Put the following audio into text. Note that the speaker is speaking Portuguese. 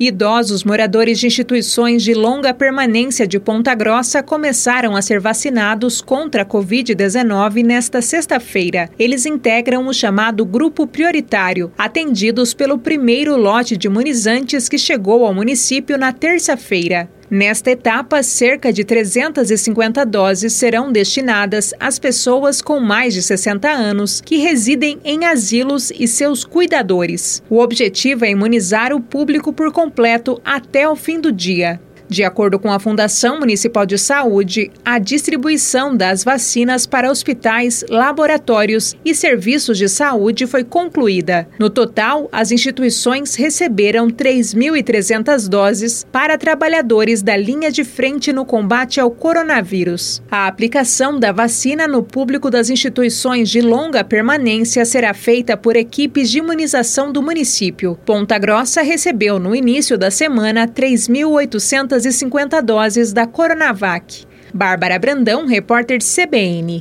Idosos moradores de instituições de longa permanência de Ponta Grossa começaram a ser vacinados contra a Covid-19 nesta sexta-feira. Eles integram o chamado Grupo Prioritário, atendidos pelo primeiro lote de imunizantes que chegou ao município na terça-feira. Nesta etapa, cerca de 350 doses serão destinadas às pessoas com mais de 60 anos que residem em asilos e seus cuidadores. O objetivo é imunizar o público por completo até o fim do dia. De acordo com a Fundação Municipal de Saúde, a distribuição das vacinas para hospitais, laboratórios e serviços de saúde foi concluída. No total, as instituições receberam 3.300 doses para trabalhadores da linha de frente no combate ao coronavírus. A aplicação da vacina no público das instituições de longa permanência será feita por equipes de imunização do município. Ponta Grossa recebeu no início da semana 3.800 250 doses da Coronavac. Bárbara Brandão, repórter CBN.